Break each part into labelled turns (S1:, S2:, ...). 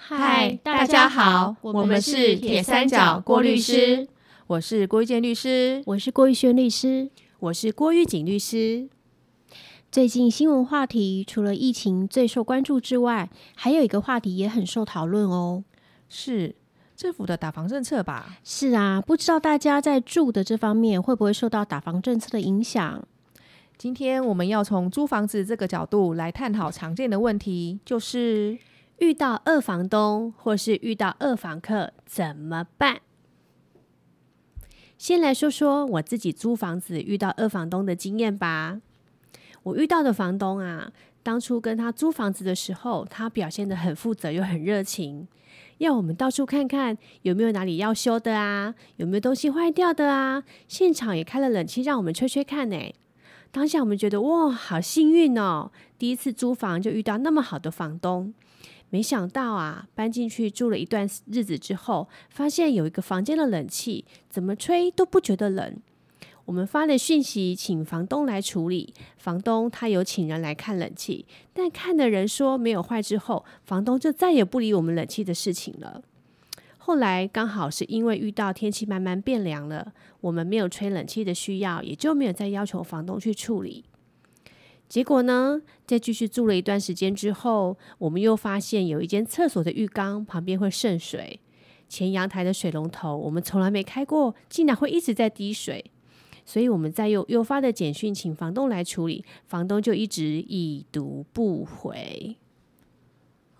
S1: 嗨，大家好，我们是铁三角郭律师，
S2: 我是郭玉健律师，
S3: 我是郭玉轩律师，
S4: 我是郭玉锦律师。
S3: 最近新闻话题除了疫情最受关注之外，还有一个话题也很受讨论哦，
S2: 是政府的打房政策吧？
S3: 是啊，不知道大家在住的这方面会不会受到打房政策的影响？
S2: 今天我们要从租房子这个角度来探讨常见的问题，就是
S4: 遇到二房东或是遇到二房客怎么办？先来说说我自己租房子遇到二房东的经验吧。我遇到的房东啊，当初跟他租房子的时候，他表现的很负责又很热情，要我们到处看看有没有哪里要修的啊，有没有东西坏掉的啊，现场也开了冷气让我们吹吹看呢。当下我们觉得哇，好幸运哦！第一次租房就遇到那么好的房东。没想到啊，搬进去住了一段日子之后，发现有一个房间的冷气怎么吹都不觉得冷。我们发了讯息请房东来处理，房东他有请人来看冷气，但看的人说没有坏之后，房东就再也不理我们冷气的事情了。后来刚好是因为遇到天气慢慢变凉了，我们没有吹冷气的需要，也就没有再要求房东去处理。结果呢，在继续住了一段时间之后，我们又发现有一间厕所的浴缸旁边会渗水，前阳台的水龙头我们从来没开过，竟然会一直在滴水，所以我们在又又发的简讯请房东来处理，房东就一直已读不回。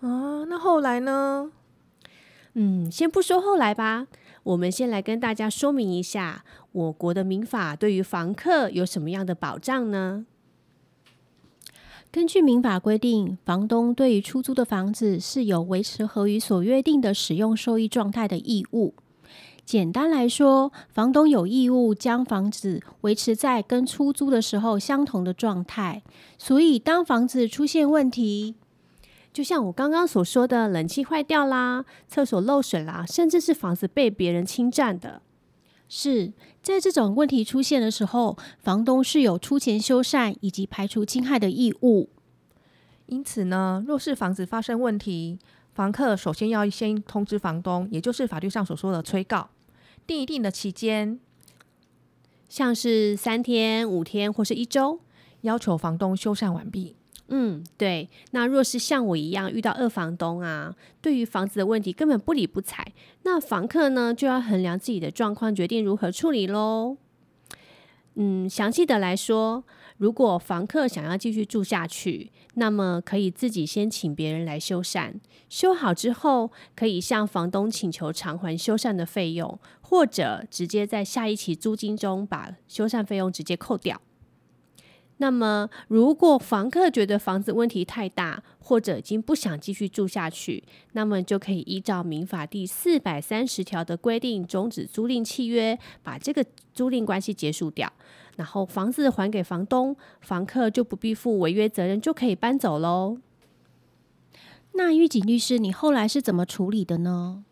S2: 啊，那后来呢？
S4: 嗯，先不说后来吧，我们先来跟大家说明一下，我国的民法对于房客有什么样的保障呢？
S3: 根据民法规定，房东对于出租的房子是有维持合于所约定的使用受益状态的义务。简单来说，房东有义务将房子维持在跟出租的时候相同的状态。所以，当房子出现问题，
S4: 就像我刚刚所说的，冷气坏掉啦，厕所漏水啦，甚至是房子被别人侵占的，
S3: 是在这种问题出现的时候，房东是有出钱修缮以及排除侵害的义务。
S2: 因此呢，若是房子发生问题，房客首先要先通知房东，也就是法律上所说的催告，定一定的期间，
S4: 像是三天、五天或是一周，
S2: 要求房东修缮完毕。
S4: 嗯，对。那若是像我一样遇到二房东啊，对于房子的问题根本不理不睬，那房客呢就要衡量自己的状况，决定如何处理喽。嗯，详细的来说，如果房客想要继续住下去，那么可以自己先请别人来修缮，修好之后可以向房东请求偿还修缮的费用，或者直接在下一期租金中把修缮费用直接扣掉。那么，如果房客觉得房子问题太大，或者已经不想继续住下去，那么就可以依照民法第四百三十条的规定终止租赁契约，把这个租赁关系结束掉，然后房子还给房东，房客就不必负违约责任，就可以搬走喽。
S3: 那玉锦律师，你后来是怎么处理的呢？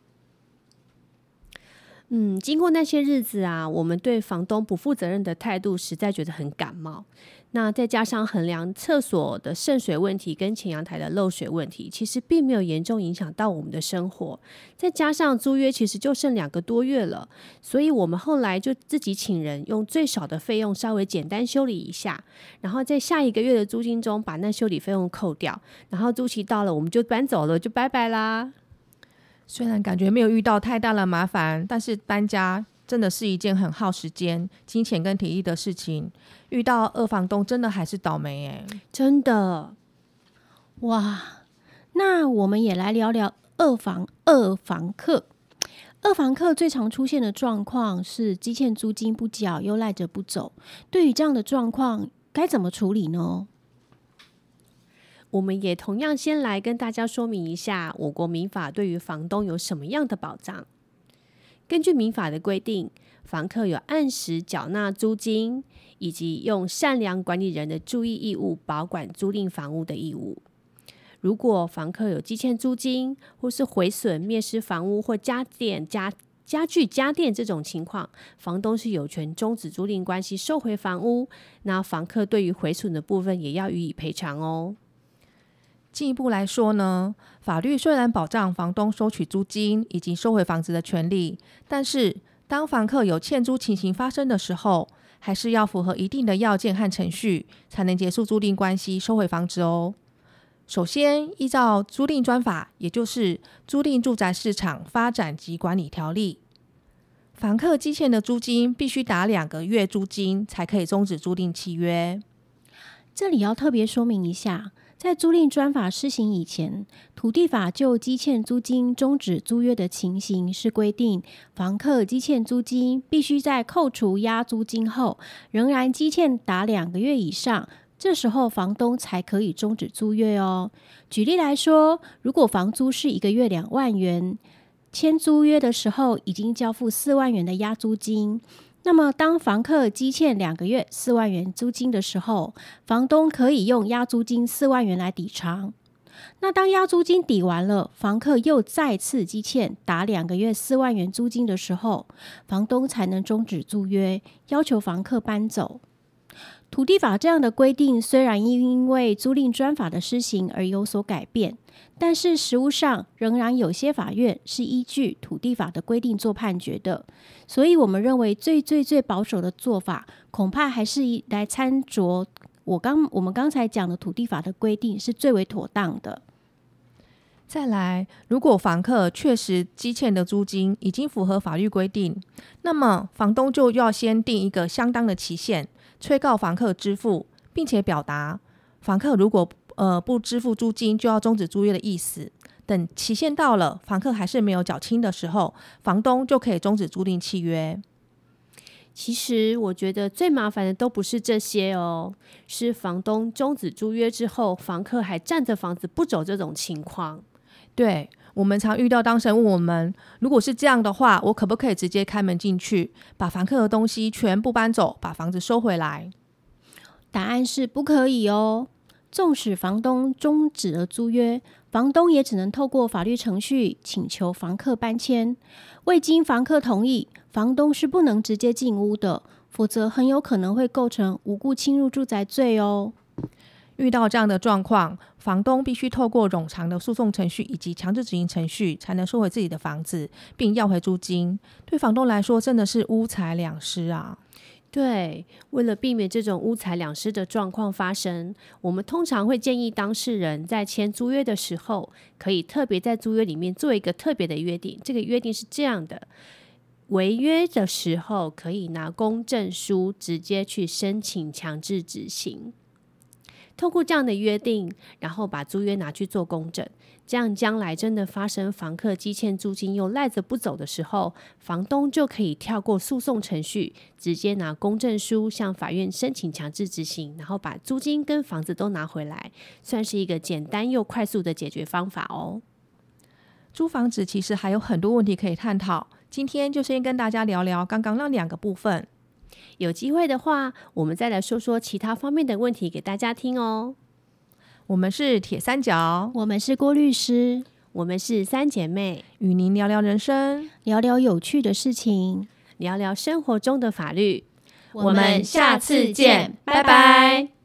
S4: 嗯，经过那些日子啊，我们对房东不负责任的态度实在觉得很感冒。那再加上衡量厕所的渗水问题跟前阳台的漏水问题，其实并没有严重影响到我们的生活。再加上租约其实就剩两个多月了，所以我们后来就自己请人用最少的费用稍微简单修理一下，然后在下一个月的租金中把那修理费用扣掉，然后租期到了我们就搬走了，就拜拜啦。
S2: 虽然感觉没有遇到太大的麻烦，但是搬家真的是一件很耗时间、金钱跟体力的事情。遇到二房东，真的还是倒霉哎，
S4: 真的。
S3: 哇，那我们也来聊聊二房二房客。二房客最常出现的状况是积欠租金不缴，又赖着不走。对于这样的状况，该怎么处理呢？
S4: 我们也同样先来跟大家说明一下，我国民法对于房东有什么样的保障。根据民法的规定，房客有按时缴纳租金，以及用善良管理人的注意义务保管租赁房屋的义务。如果房客有积欠租金，或是毁损、灭失房屋或家电、家家具、家电这种情况，房东是有权终止租赁关系，收回房屋。那房客对于毁损的部分也要予以赔偿哦。
S2: 进一步来说呢，法律虽然保障房东收取租金以及收回房子的权利，但是当房客有欠租情形发生的时候，还是要符合一定的要件和程序，才能结束租赁关系、收回房子哦。首先，依照租赁专法，也就是《租赁住宅市场发展及管理条例》，房客积欠的租金必须打两个月租金，才可以终止租赁契约。
S3: 这里要特别说明一下。在租赁专法施行以前，土地法就积欠租金终止租约的情形是规定，房客积欠租金必须在扣除押租金后，仍然积欠达两个月以上，这时候房东才可以终止租约哦。举例来说，如果房租是一个月两万元，签租约的时候已经交付四万元的押租金。那么，当房客积欠两个月四万元租金的时候，房东可以用押租金四万元来抵偿。那当押租金抵完了，房客又再次积欠打两个月四万元租金的时候，房东才能终止租约，要求房客搬走。土地法这样的规定，虽然因为租赁专法的施行而有所改变，但是实务上仍然有些法院是依据土地法的规定做判决的。所以，我们认为最最最保守的做法，恐怕还是来参酌我刚我们刚才讲的土地法的规定是最为妥当的。
S2: 再来，如果房客确实积欠的租金已经符合法律规定，那么房东就要先定一个相当的期限。催告房客支付，并且表达房客如果呃不支付租金，就要终止租约的意思。等期限到了，房客还是没有缴清的时候，房东就可以终止租赁契约。
S4: 其实我觉得最麻烦的都不是这些哦，是房东终止租约之后，房客还占着房子不走这种情况。
S2: 对我们常遇到当事人问我们，如果是这样的话，我可不可以直接开门进去，把房客的东西全部搬走，把房子收回来？
S3: 答案是不可以哦。纵使房东终止了租约，房东也只能透过法律程序请求房客搬迁。未经房客同意，房东是不能直接进屋的，否则很有可能会构成无故侵入住宅罪哦。
S2: 遇到这样的状况，房东必须透过冗长的诉讼程序以及强制执行程序，才能收回自己的房子，并要回租金。对房东来说，真的是乌财两失啊！
S4: 对，为了避免这种乌财两失的状况发生，我们通常会建议当事人在签租约的时候，可以特别在租约里面做一个特别的约定。这个约定是这样的：违约的时候，可以拿公证书直接去申请强制执行。透过这样的约定，然后把租约拿去做公证，这样将来真的发生房客积欠租金又赖着不走的时候，房东就可以跳过诉讼程序，直接拿公证书向法院申请强制执行，然后把租金跟房子都拿回来，算是一个简单又快速的解决方法哦。
S2: 租房子其实还有很多问题可以探讨，今天就先跟大家聊聊刚刚那两个部分。
S4: 有机会的话，我们再来说说其他方面的问题给大家听哦。
S2: 我们是铁三角，
S3: 我们是郭律师，
S4: 我们是三姐妹，
S2: 与您聊聊人生，
S3: 聊聊有趣的事情，
S4: 聊聊生活中的法律。
S1: 我们下次见，拜拜。